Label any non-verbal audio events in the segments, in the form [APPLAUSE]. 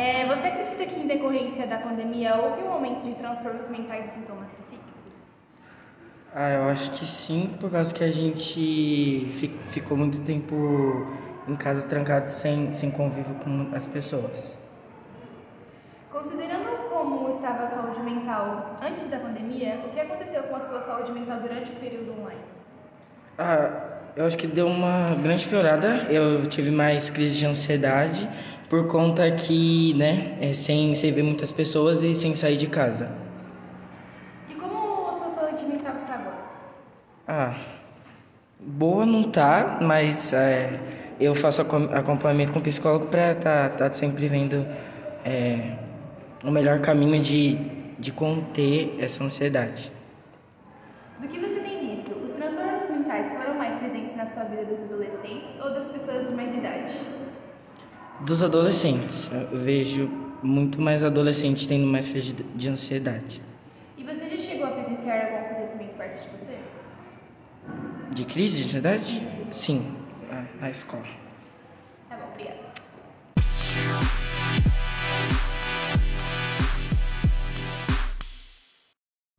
É, você acredita que em decorrência da pandemia houve um aumento de transtornos mentais e sintomas psíquicos? Ah, eu acho que sim, por causa que a gente fi- ficou muito tempo em casa trancado sem, sem convívio com as pessoas. Considerando como estava a saúde mental antes da pandemia, o que aconteceu com a sua saúde mental durante o período online? Ah, eu acho que deu uma grande piorada. Eu tive mais crise de ansiedade por conta que, né, é, sem, sem ver muitas pessoas e sem sair de casa. E como a sua saúde mental está agora? Ah, boa não tá, mas é, eu faço acom- acompanhamento com psicólogo pra tá, tá sempre vendo é, o melhor caminho de, de conter essa ansiedade. Do que você tem visto, os transtornos mentais foram mais presentes na sua vida dos adolescentes ou das pessoas de mais idade? Dos adolescentes, eu vejo muito mais adolescentes tendo mais crise de, de ansiedade. E você já chegou a presenciar algum acontecimento perto de você? De crise de ansiedade? Isso. Sim, na escola. Tá bom, obrigada.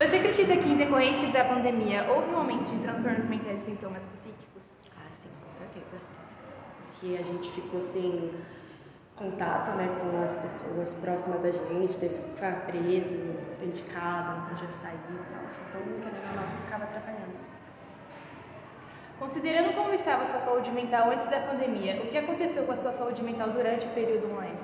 Você acredita que em decorrência da pandemia houve um aumento de transtornos mentais e sintomas psíquicos? Ah, sim, com certeza. Porque a gente ficou sem contato né, com as pessoas próximas a gente, teve que ficar preso dentro de casa, não podia sair e tal. Então, querendo ou não, acaba atrapalhando. Sim. Considerando como estava a sua saúde mental antes da pandemia, o que aconteceu com a sua saúde mental durante o período online?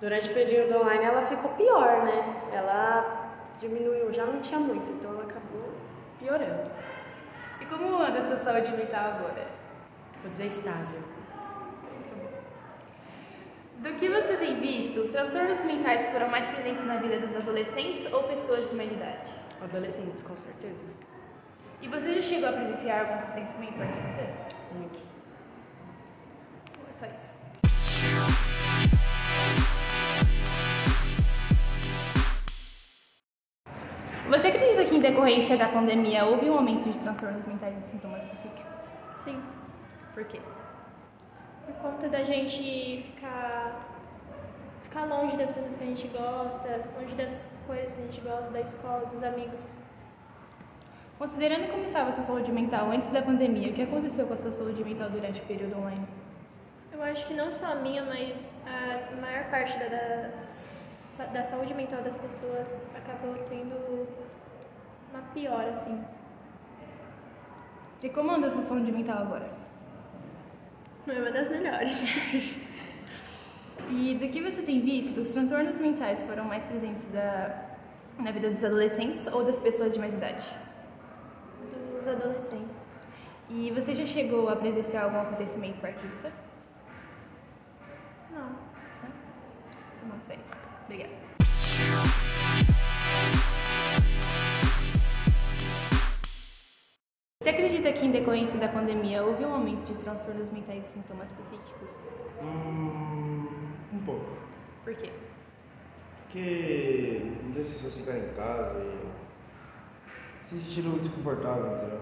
Durante o período online ela ficou pior, né? Ela diminuiu, já não tinha muito, então ela acabou piorando. E como anda a sua saúde mental agora? Vou dizer estável. Do que você tem visto, os transtornos mentais foram mais presentes na vida dos adolescentes ou pessoas de meia idade? Adolescentes, com certeza. E você já chegou a presenciar algum acontecimento perto de você? Muitos. É só isso? Você acredita que em decorrência da pandemia houve um aumento de transtornos mentais e sintomas psíquicos? Sim, Por quê? Por conta da gente ficar ficar longe das pessoas que a gente gosta, longe das coisas que a gente gosta, da escola, dos amigos. Considerando como estava a sua saúde mental antes da pandemia, o que aconteceu com a sua saúde mental durante o período online? Eu acho que não só a minha, mas a maior parte da, das- da saúde mental das pessoas acabou tendo uma piora, assim. E como anda a sua saúde mental agora? Não é uma das melhores. [LAUGHS] E do que você tem visto, os transtornos mentais foram mais presentes da, na vida dos adolescentes ou das pessoas de mais idade? Dos adolescentes. E você já chegou a presenciar algum acontecimento perto? Não. Não sei. Obrigada. Que em decorrência da pandemia houve um aumento de transtornos mentais e sintomas psíquicos? Hum, um pouco. Por quê? Porque muitas pessoas ficaram em casa e se sentiram desconfortáveis, entendeu?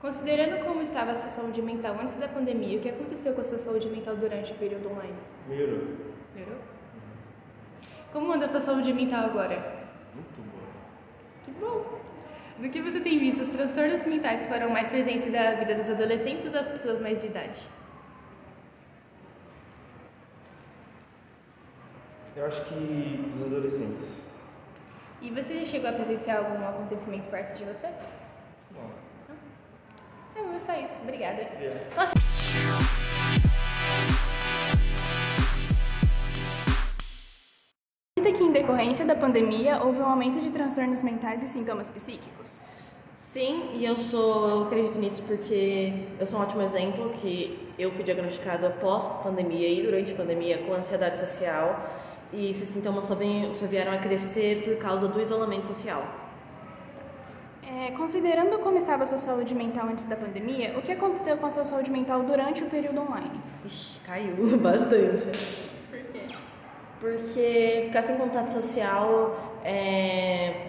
Considerando como estava a sua saúde mental antes da pandemia, o que aconteceu com a sua saúde mental durante o período online? Melhorou. Melhorou? Como anda a sua saúde mental agora? Muito bom. Que bom! Do que você tem visto, os transtornos mentais foram mais presentes da vida dos adolescentes ou das pessoas mais de idade? Eu acho que dos adolescentes. E você já chegou a presenciar algum acontecimento perto de você? Não. Não, é só isso. Obrigada. Nossa, decorrência da pandemia houve um aumento de transtornos mentais e sintomas psíquicos? Sim, e eu sou, eu acredito nisso porque eu sou um ótimo exemplo que eu fui diagnosticado após pandemia e durante a pandemia com ansiedade social e esses sintomas só, vem, só vieram a crescer por causa do isolamento social. É, considerando como estava a sua saúde mental antes da pandemia, o que aconteceu com a sua saúde mental durante o período online? Ixi, caiu [LAUGHS] bastante. Porque ficar sem contato social é,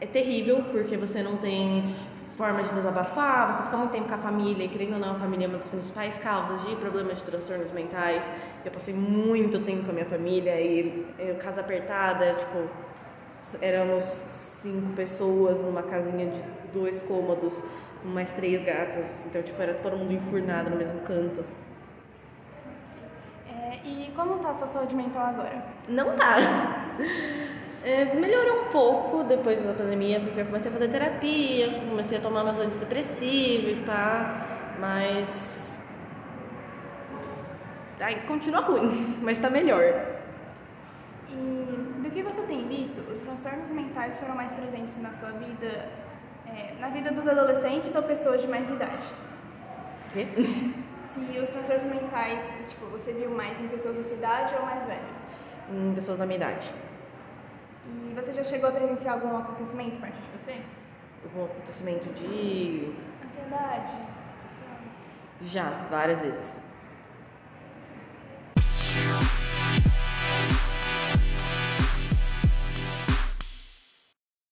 é terrível, porque você não tem formas de desabafar, você fica muito tempo com a família, e querendo ou não, a família é uma das principais causas de problemas de transtornos mentais. Eu passei muito tempo com a minha família e eu, casa apertada, tipo, éramos cinco pessoas numa casinha de dois cômodos, mais três gatos, então, tipo, era todo mundo enfurnado no mesmo canto. É, e como tá a sua saúde mental agora? Não tá. É, melhorou um pouco depois da pandemia, porque eu comecei a fazer terapia, comecei a tomar meus antidepressivos e pá, mas. Ai, continua ruim, [LAUGHS] mas tá melhor. E do que você tem visto, os transtornos mentais foram mais presentes na sua vida, é, na vida dos adolescentes ou pessoas de mais idade? Quê? [LAUGHS] Se os transtornos mentais, tipo, você viu mais em pessoas da sua idade ou mais velhas? Em pessoas da minha idade. E você já chegou a presenciar algum acontecimento perto de você? Algum acontecimento de. Ansiedade? depressão? Já, várias vezes.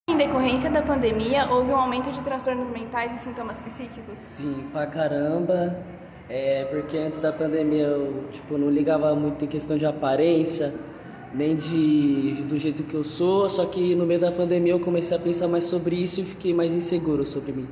Em decorrência da pandemia, houve um aumento de transtornos mentais e sintomas psíquicos? Sim, pra caramba. É, porque antes da pandemia eu tipo, não ligava muito em questão de aparência, nem de, do jeito que eu sou, só que no meio da pandemia eu comecei a pensar mais sobre isso e fiquei mais inseguro sobre mim.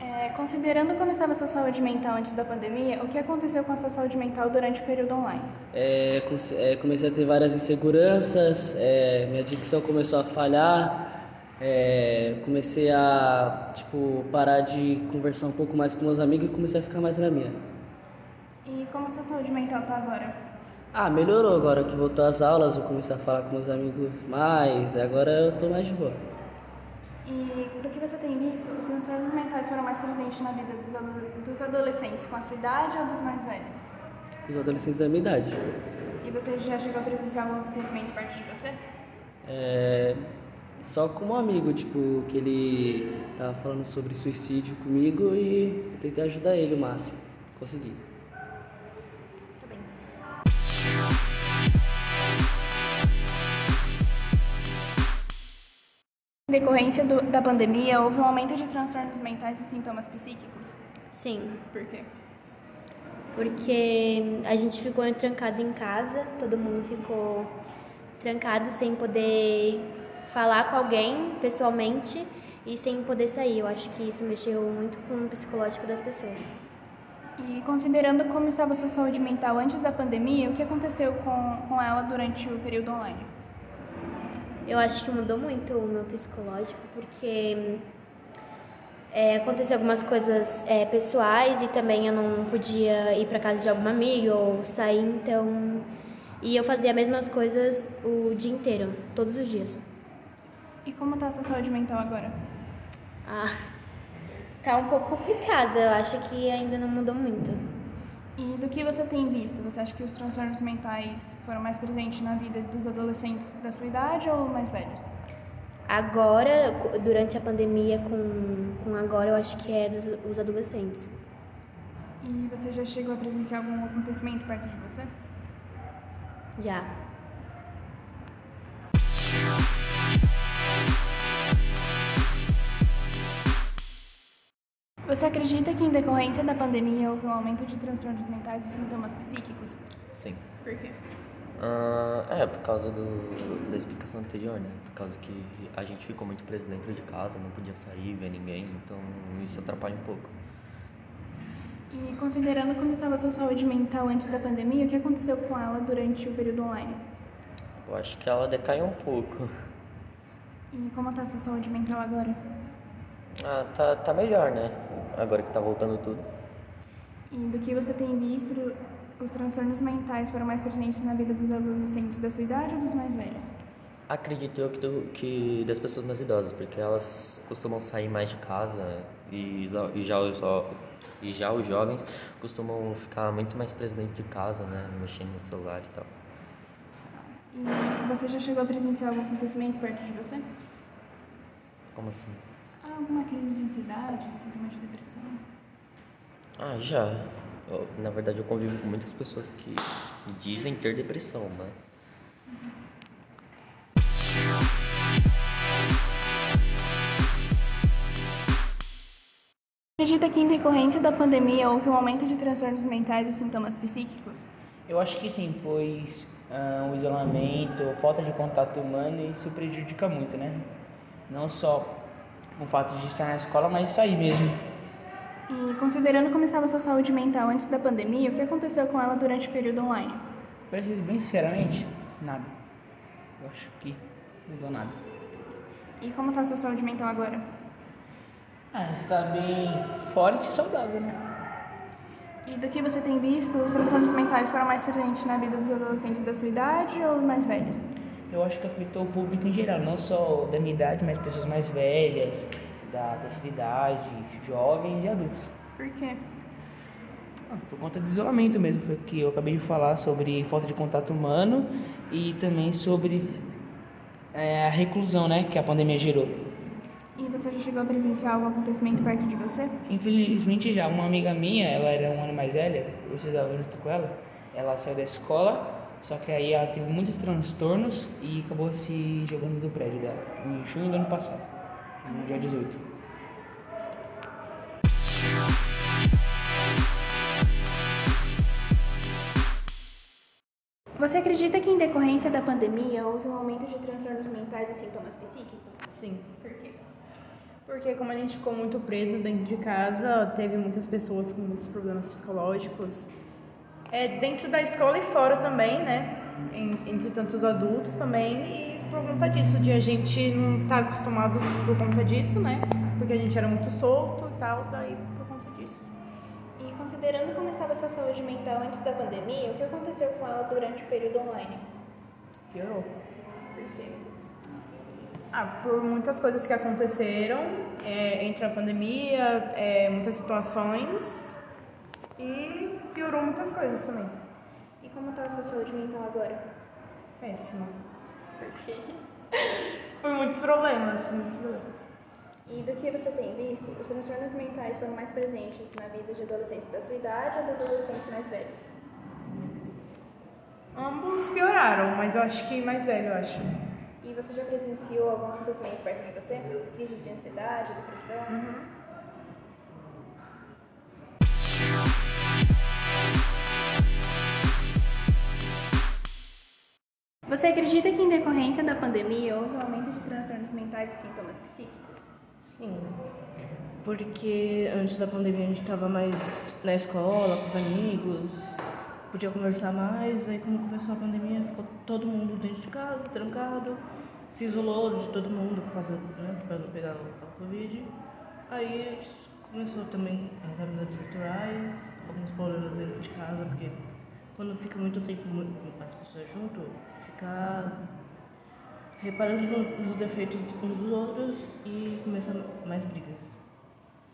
É, considerando como estava a sua saúde mental antes da pandemia, o que aconteceu com a sua saúde mental durante o período online? É, é, comecei a ter várias inseguranças, é, minha dicção começou a falhar, é, comecei a tipo, parar de conversar um pouco mais com meus amigos e comecei a ficar mais na minha. E como a sua saúde mental está agora? Ah, melhorou agora que voltou às aulas, eu comecei a falar com meus amigos mais, agora eu tô mais de boa. E do que você tem visto, os transtornos mentais foram mais presentes na vida dos ado- dos adolescentes com a sua idade ou dos mais velhos? Com os adolescentes da minha idade. E você já chegou a presenciar algum acontecimento perto de você? É, só como amigo, tipo, que ele tava falando sobre suicídio comigo e eu tentei ajudar ele o máximo. Consegui. Em decorrência do- da pandemia, houve um aumento de transtornos mentais e sintomas psíquicos. Sim, Por quê? porque a gente ficou trancado em casa, todo mundo ficou trancado sem poder falar com alguém pessoalmente e sem poder sair. Eu acho que isso mexeu muito com o psicológico das pessoas. E considerando como estava a sua saúde mental antes da pandemia, o que aconteceu com, com ela durante o período online? Eu acho que mudou muito o meu psicológico, porque é, aconteceu algumas coisas é, pessoais e também eu não podia ir para casa de alguma amiga ou sair, então. E eu fazia as mesmas coisas o dia inteiro, todos os dias. E como está a sua saúde mental agora? Ah, tá um pouco complicada, eu acho que ainda não mudou muito. E do que você tem visto, você acha que os transtornos mentais foram mais presentes na vida dos adolescentes da sua idade ou mais velhos? Agora, durante a pandemia, com, com agora, eu acho que é dos os adolescentes. E você já chegou a presenciar algum acontecimento perto de você? Já. Você acredita que em decorrência da pandemia houve um aumento de transtornos mentais e sintomas psíquicos? Sim. Por quê? Ah, é, por causa do, da explicação anterior, né? Por causa que a gente ficou muito preso dentro de casa, não podia sair, ver ninguém, então isso atrapalha um pouco. E considerando como estava a sua saúde mental antes da pandemia, o que aconteceu com ela durante o período online? Eu acho que ela decaiu um pouco. E como está a sua saúde mental agora? Ah, tá, tá melhor, né? Agora que tá voltando tudo. E do que você tem visto, os transtornos mentais foram mais presentes na vida dos adolescentes da sua idade ou dos mais velhos? Acredito eu que, do, que das pessoas mais idosas, porque elas costumam sair mais de casa e, já- e, já, os, e já os jovens costumam ficar muito mais presos dentro de casa, né? Mexendo no celular e tal. E você já chegou a presenciar algum acontecimento perto de você? Como assim? Ah, alguma crise de ansiedade, sintoma de depressão? Ah, já. Eu, na verdade, eu convivo com muitas pessoas que dizem ter depressão, mas. Acredita que em decorrência da pandemia houve um aumento de transtornos mentais e sintomas psíquicos? Eu acho que sim, pois ah, o isolamento, falta de contato humano, isso prejudica muito, né? Não só o fato de estar na escola, mas sair mesmo. E considerando como estava sua saúde mental antes da pandemia, o que aconteceu com ela durante o período online? Pra ser bem sinceramente, nada. Eu acho que não mudou nada. E como está a sua saúde mental agora? Ah, está bem forte e saudável, né? E do que você tem visto, os transtornos mentais foram mais presentes na vida dos adolescentes da sua idade ou mais velhos? Eu acho que afetou o público em geral, não só da minha idade, mas pessoas mais velhas, da terceira idade, jovens e adultos. Por quê? Ah, por conta do isolamento mesmo, foi que eu acabei de falar sobre falta de contato humano e também sobre é, a reclusão, né, que a pandemia gerou. E você já chegou a presenciar algum acontecimento perto de você? Infelizmente já, uma amiga minha, ela era um ano mais velha, eu estudava junto com ela, ela saiu da escola, só que aí ela teve muitos transtornos e acabou se jogando do prédio dela, em junho do ano passado, no dia 18. Você acredita que em decorrência da pandemia houve um aumento de transtornos mentais e sintomas psíquicos? Sim. Por quê? Porque como a gente ficou muito preso dentro de casa, teve muitas pessoas com muitos problemas psicológicos. É, dentro da escola e fora também, né? Em- entre tantos adultos também. E por conta disso, de a gente não estar acostumado por conta disso, né? Porque a gente era muito solto e tal, aí por conta disso. E considerando como estava a sua saúde mental antes da pandemia, o que aconteceu com ela durante o período online? Piorou. Por quê? Ah, por muitas coisas que aconteceram é, entre a pandemia, é, muitas situações e piorou muitas coisas também. E como está a sua saúde mental agora? Péssima. Por quê? [LAUGHS] Por muitos problemas, muitos problemas. E do que você tem visto, os transtornos mentais foram mais presentes na vida de adolescentes da sua idade ou de adolescentes mais velhos? Ambos pioraram, mas eu acho que mais velho, eu acho. E você já presenciou algum acontecimento perto de você? Crise de ansiedade, depressão? Uhum. Você acredita que em decorrência da pandemia houve um aumento de transtornos mentais e sintomas psíquicos? Sim, porque antes da pandemia a gente estava mais na escola, com os amigos, podia conversar mais, aí quando começou a pandemia ficou todo mundo dentro de casa, trancado, se isolou de todo mundo por causa, né, para não pegar o, Covid. Aí começou também as amizades virtuais, alguns problemas dentro de casa, porque quando fica muito tempo as pessoas junto, fica reparando no- nos defeitos uns dos outros e começa mais brigas.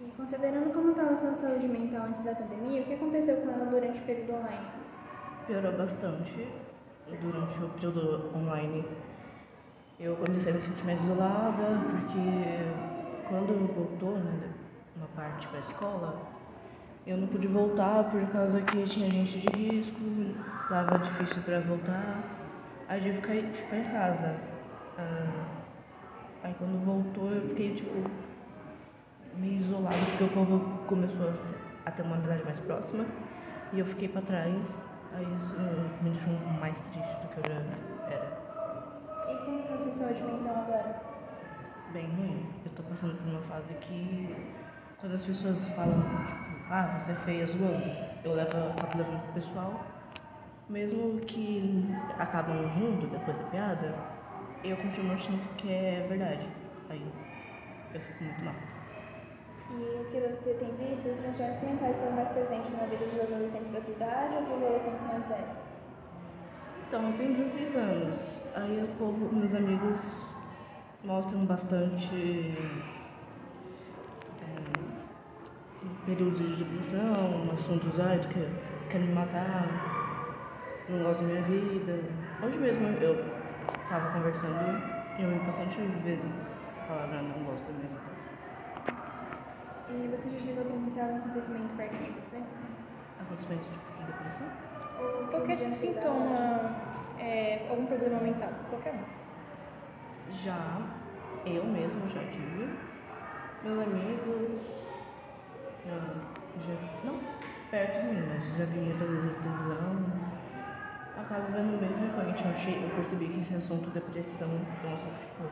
E considerando como estava sua saúde mental antes da pandemia, o que aconteceu com ela durante o período online? Piorou bastante durante o período online. Eu comecei a me sentir mais isolada, porque quando voltou, né, uma parte para a escola, eu não pude voltar por causa que tinha gente de risco, tava difícil para voltar. Aí eu ficar, ficar em casa. Ah, aí quando voltou eu fiquei tipo meio isolada porque o povo começou a, ter uma amizade mais próxima e eu fiquei pra trás. Aí isso me deixou mais triste do que eu já era. E como a sua saúde mental agora? Bem ruim. Eu tô passando por uma fase que quando as pessoas falam, tipo, ah, você é feia zoando, eu levo, acabo levando pro pessoal. Mesmo que acabam rindo depois da piada, eu continuo achando que é verdade. Aí eu fico muito mal. E o que você tem visto, os transtornos mentais foram mais presentes na vida dos adolescentes da sua idade ou dos adolescentes mais velhos? Então, eu tenho 16 anos. Aí o povo, meus amigos mostram bastante é, períodos de depressão, assuntos, ai, tu quer, quero me matar, não gosto da minha vida. Hoje mesmo eu tava conversando e eu ouvi bastante vezes a palavra não gosto da minha vida. E você já chegou a presenciar algum acontecimento perto de você? Acontecimento tipo de depressão? Ou de Qualquer ansiedade? sintoma, é, algum problema mental, qualquer um. Já, eu mesmo já tive. Meus amigos, Eu já, não perto de mim, mas já vi outras vezes na televisão. Acabo vendo bem frequente. Eu, achei, eu percebi que esse assunto depressão assunto tipo.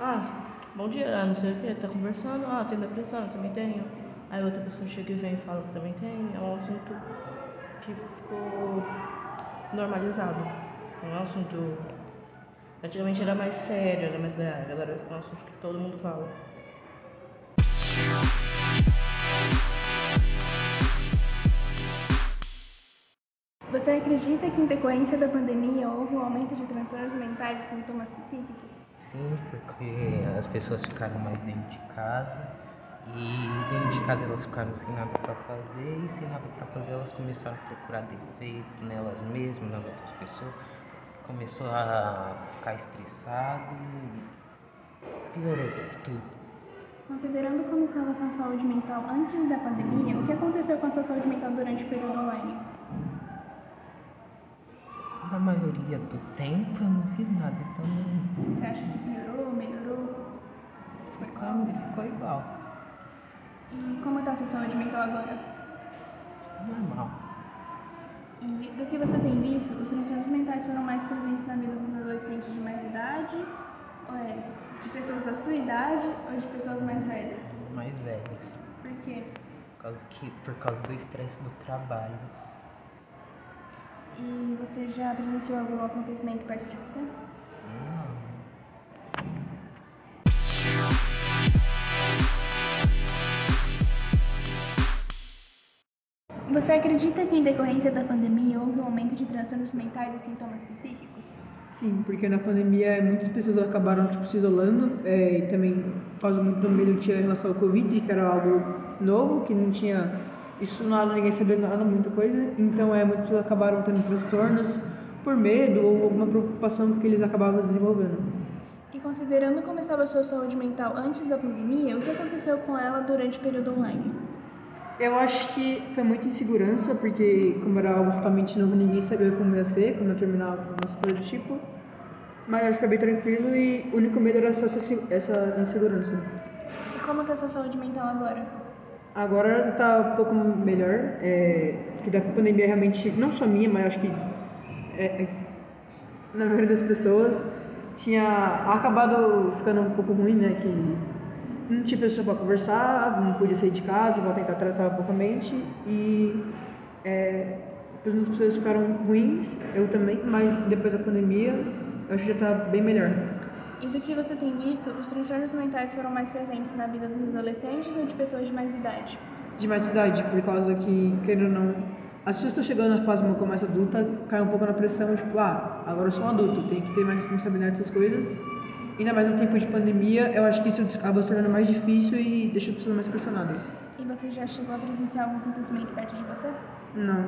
Ah, bom dia, não sei o que, tá conversando, ah, tem depressão, eu também tenho. Aí outra pessoa chega e vem e fala que também tem. É um assunto que ficou normalizado. Não é um assunto. Antigamente era mais sério, era mais grave, agora é um assunto que todo mundo fala. Acredita que em decorrência da pandemia houve um aumento de transtornos mentais e sintomas psíquicos? Sim, porque as pessoas ficaram mais dentro de casa e dentro de casa elas ficaram sem nada para fazer e sem nada para fazer elas começaram a procurar defeito nelas mesmas, nas outras pessoas. Começou a ficar estressado e piorou tudo. Considerando como estava a sua saúde mental antes da pandemia, o que aconteceu com a sua saúde mental durante o período online? Na maioria do tempo eu não fiz nada, então Você acha que piorou, melhorou? ficou, ficou igual, E como está a sua saúde mental agora? normal. E do que você tem visto, os transtornos mentais foram mais presentes na vida dos adolescentes de mais idade, ou é de pessoas da sua idade ou de pessoas mais velhas? Mais velhos. Por quê? Por causa, que, por causa do estresse do trabalho. E você já presenciou algum acontecimento perto de você? Você acredita que em decorrência da pandemia houve um aumento de transtornos mentais e sintomas psíquicos? Sim, porque na pandemia muitas pessoas acabaram tipo, se isolando é, e também por causa muito do medo que tinha em relação ao Covid, que era algo novo, que não tinha isso nada, ninguém sabia nada, muita coisa. Então é, muitas pessoas acabaram tendo transtornos por medo ou alguma preocupação que eles acabavam desenvolvendo. E considerando como estava a sua saúde mental antes da pandemia, o que aconteceu com ela durante o período online? Eu acho que foi muita insegurança, porque como era algo totalmente novo, ninguém sabia como ia ser, quando eu terminava umas coisas do tipo. Mas eu acho que foi bem tranquilo e o único medo era só essa, essa insegurança. E como está a sua saúde mental agora? Agora tá um pouco melhor, é, que da pandemia realmente, não só minha, mas acho que é, é, na maioria das pessoas, tinha acabado ficando um pouco ruim, né, que não tinha pessoa para conversar, não podia sair de casa, para tentar tratar um pouco a mente e é, as pessoas ficaram ruins, eu também, mas depois da pandemia, acho que já tá bem melhor. E do que você tem visto, os transtornos mentais foram mais presentes na vida dos adolescentes ou de pessoas de mais idade? de mais idade, por causa que, querendo ou não, as pessoas estão chegando na fase pouco mais adulta, cai um pouco na pressão, tipo, ah, agora eu sou um adulto, tenho que ter mais responsabilidade dessas coisas. Ainda mais no tempo de pandemia, eu acho que isso acaba se tornando mais difícil e deixa as pessoas mais pressionadas. E você já chegou a presenciar algum acontecimento perto de você? Não.